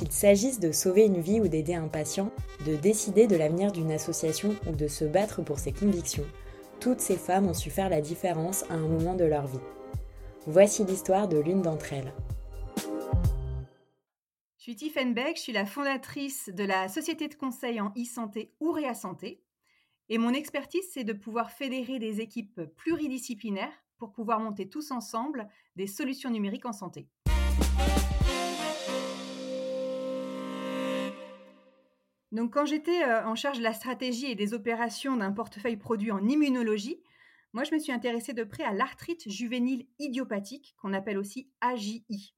Qu'il s'agisse de sauver une vie ou d'aider un patient, de décider de l'avenir d'une association ou de se battre pour ses convictions, toutes ces femmes ont su faire la différence à un moment de leur vie. Voici l'histoire de l'une d'entre elles. Je suis Tiffany Beck, je suis la fondatrice de la société de conseil en e-santé Ourea Santé. Et mon expertise, c'est de pouvoir fédérer des équipes pluridisciplinaires pour pouvoir monter tous ensemble des solutions numériques en santé. Donc, quand j'étais euh, en charge de la stratégie et des opérations d'un portefeuille produit en immunologie, moi, je me suis intéressée de près à l'arthrite juvénile idiopathique, qu'on appelle aussi AJI.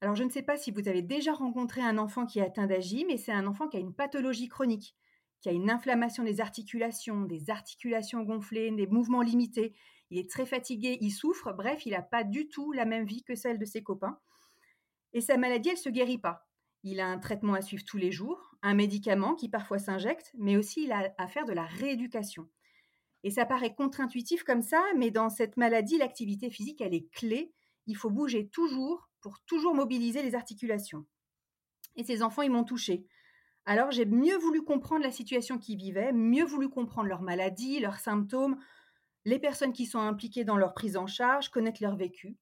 Alors, je ne sais pas si vous avez déjà rencontré un enfant qui est atteint d'AJI, mais c'est un enfant qui a une pathologie chronique, qui a une inflammation des articulations, des articulations gonflées, des mouvements limités. Il est très fatigué, il souffre, bref, il n'a pas du tout la même vie que celle de ses copains. Et sa maladie, elle ne se guérit pas. Il a un traitement à suivre tous les jours, un médicament qui parfois s'injecte, mais aussi il a à faire de la rééducation. Et ça paraît contre-intuitif comme ça, mais dans cette maladie, l'activité physique, elle est clé. Il faut bouger toujours pour toujours mobiliser les articulations. Et ces enfants, ils m'ont touché. Alors j'ai mieux voulu comprendre la situation qu'ils vivaient, mieux voulu comprendre leur maladie, leurs symptômes, les personnes qui sont impliquées dans leur prise en charge, connaître leur vécu.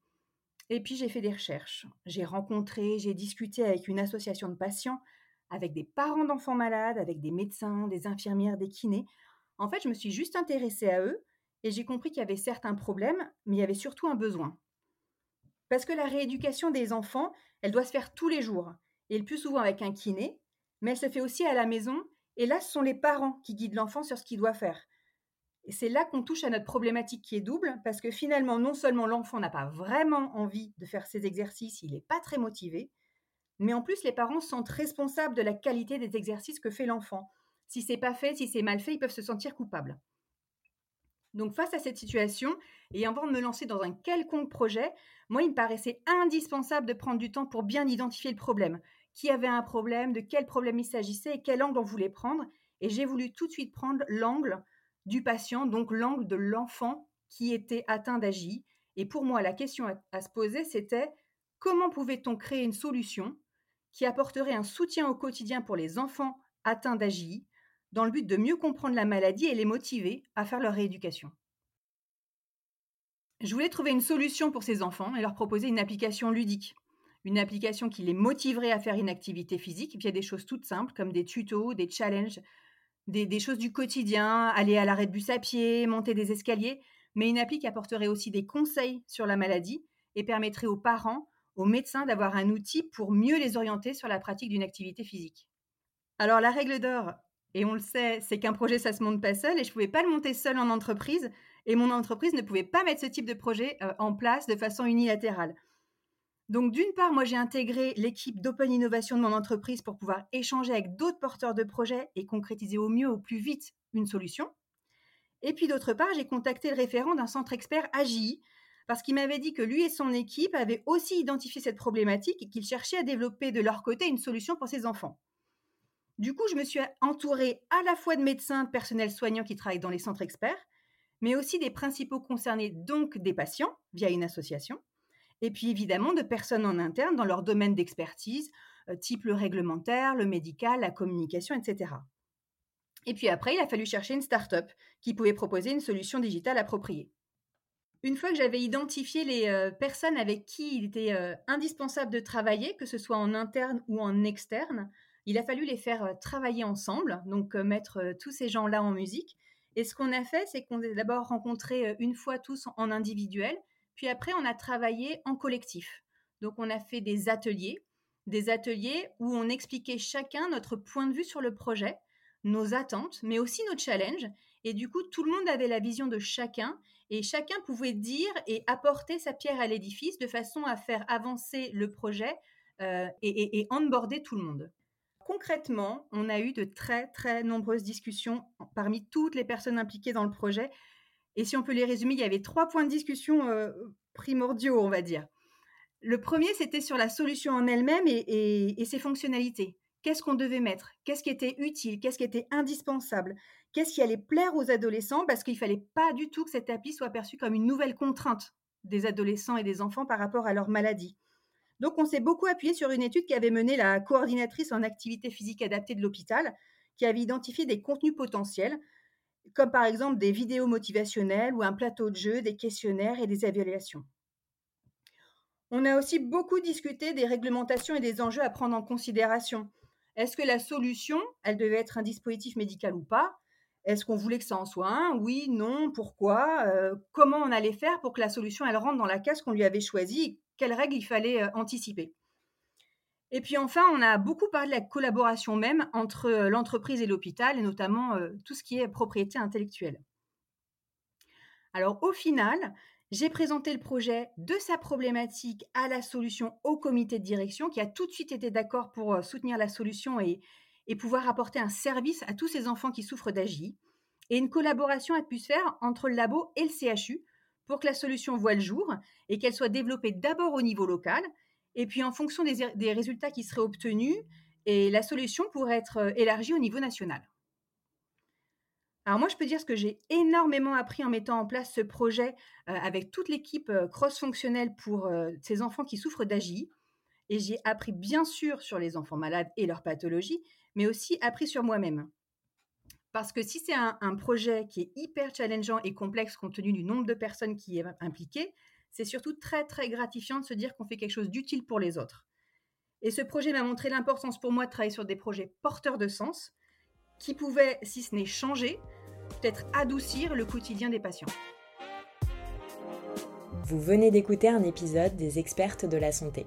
Et puis j'ai fait des recherches. J'ai rencontré, j'ai discuté avec une association de patients, avec des parents d'enfants malades, avec des médecins, des infirmières, des kinés. En fait, je me suis juste intéressée à eux et j'ai compris qu'il y avait certains problèmes, mais il y avait surtout un besoin. Parce que la rééducation des enfants, elle doit se faire tous les jours, et le plus souvent avec un kiné, mais elle se fait aussi à la maison, et là, ce sont les parents qui guident l'enfant sur ce qu'il doit faire. Et c'est là qu'on touche à notre problématique qui est double, parce que finalement, non seulement l'enfant n'a pas vraiment envie de faire ses exercices, il n'est pas très motivé, mais en plus, les parents sont responsables de la qualité des exercices que fait l'enfant. Si c'est pas fait, si c'est mal fait, ils peuvent se sentir coupables. Donc face à cette situation, et avant de me lancer dans un quelconque projet, moi, il me paraissait indispensable de prendre du temps pour bien identifier le problème. Qui avait un problème, de quel problème il s'agissait et quel angle on voulait prendre. Et j'ai voulu tout de suite prendre l'angle du patient, donc l'angle de l'enfant qui était atteint d'AGI. Et pour moi, la question à, se poser, c'était comment pouvait-on créer une solution qui apporterait un soutien au quotidien pour les enfants atteints d'AGI, dans le but de mieux comprendre la maladie et les motiver à faire leur rééducation? Je voulais trouver une solution pour ces enfants et leur proposer une application ludique, une application qui les motiverait à faire une activité physique, via des choses toutes simples comme des tutos, des challenges des, choses du quotidien, aller à l'arrêt de bus à pied, monter des escaliers, mais une appli qui apporterait aussi des conseils sur la maladie et permettrait aux parents, aux médecins d'avoir un outil pour mieux les orienter sur la pratique d'une activité physique. Alors la règle d'or, et on le sait, c'est qu'un projet, ça se monte pas seul, et je ne pouvais pas le monter seul en entreprise, et mon entreprise ne pouvait pas mettre ce type de projet euh, en place de façon unilatérale. Donc, d'une part, moi, j'ai intégré l'équipe d'Open Innovation de mon entreprise pour pouvoir échanger avec d'autres porteurs de projets et concrétiser au mieux, au plus vite, une solution. Et puis, d'autre part, j'ai contacté le référent d'un centre expert AGI parce qu'il m'avait dit que lui et son équipe avaient aussi identifié cette problématique et qu'ils cherchaient à développer de leur côté une solution pour ses enfants. Du coup, je me suis entourée à la fois de médecins, de personnel soignant qui travaillent dans les centres experts, mais aussi des principaux concernés, donc des patients, via une association, et puis évidemment de personnes en interne dans leur domaine d'expertise, euh, type le réglementaire, le médical, la communication, etc. Et puis après, il a fallu chercher une start-up qui pouvait proposer une solution digitale appropriée. Une fois que j'avais identifié les euh, personnes avec qui il était euh, indispensable de travailler, que ce soit en interne ou en externe, il a fallu les faire travailler ensemble, donc mettre tous ces gens-là en musique. Et ce qu'on a fait, c'est qu'on a d'abord rencontré une fois tous en individuel, puis après, on a travaillé en collectif. Donc, on a fait des ateliers, des ateliers où on expliquait chacun notre point de vue sur le projet, nos attentes, mais aussi nos challenges. Et du coup, tout le monde avait la vision de chacun et chacun pouvait dire et apporter sa pierre à l'édifice de façon à faire avancer le projet euh, et, et, onboarder tout le monde. Concrètement, on a eu de très très nombreuses discussions parmi toutes les personnes impliquées dans le projet. Et si on peut les résumer, il y avait trois points de discussion euh, primordiaux, on va dire. Le premier, c'était sur la solution en elle-même et, ses fonctionnalités. Qu'est-ce qu'on devait mettre? Qu'est-ce qui était utile? Qu'est-ce qui était indispensable? Qu'est-ce qui allait plaire aux adolescents? Parce qu'il ne fallait pas du tout que cette appli soit perçue comme une nouvelle contrainte des adolescents et des enfants par rapport à leur maladie. Donc, on s'est beaucoup appuyé sur une étude qui avait mené la coordinatrice en activité physique adaptée de l'hôpital, qui avait identifié des contenus potentiels, comme par exemple des vidéos motivationnelles ou un plateau de jeu, des questionnaires et des évaluations. On a aussi beaucoup discuté des réglementations et des enjeux à prendre en considération. Est-ce que la solution, elle devait être un dispositif médical ou pas? Est-ce qu'on voulait que ça en soit un? Oui, non, pourquoi? Euh, Comment on allait faire pour que la solution, elle rentre dans la case qu'on lui avait choisie quelles règles il fallait euh, anticiper? Et puis enfin, on a beaucoup parlé de la collaboration même entre euh, l'entreprise et l'hôpital, et notamment euh, tout ce qui est propriété intellectuelle. Alors au final, j'ai présenté le projet de sa problématique à la solution au comité de direction qui a tout de suite été d'accord pour soutenir la solution et, et, pouvoir apporter un service à tous ces enfants qui souffrent d'AGI. Et une collaboration a pu se faire entre le labo et le CHU pour que la solution voie le jour et qu'elle soit développée d'abord au niveau local, et puis en fonction des, résultats qui seraient obtenus, et la solution pourrait être euh, élargie au niveau national. Alors moi, je peux dire ce que j'ai énormément appris en mettant en place ce projet euh, avec toute l'équipe euh, cross-fonctionnelle pour ces enfants qui souffrent d'AGI. Et j'ai appris bien sûr sur les enfants malades et leurs pathologies, mais aussi appris sur moi-même. Parce que si c'est un, projet qui est hyper challengeant et complexe compte tenu du nombre de personnes qui est impliquées, c'est surtout très très gratifiant de se dire qu'on fait quelque chose d'utile pour les autres. Et ce projet m'a montré l'importance pour moi de travailler sur des projets porteurs de sens qui pouvaient, si ce n'est changer, peut-être adoucir le quotidien des patients. Vous venez d'écouter un épisode des expertes de la santé.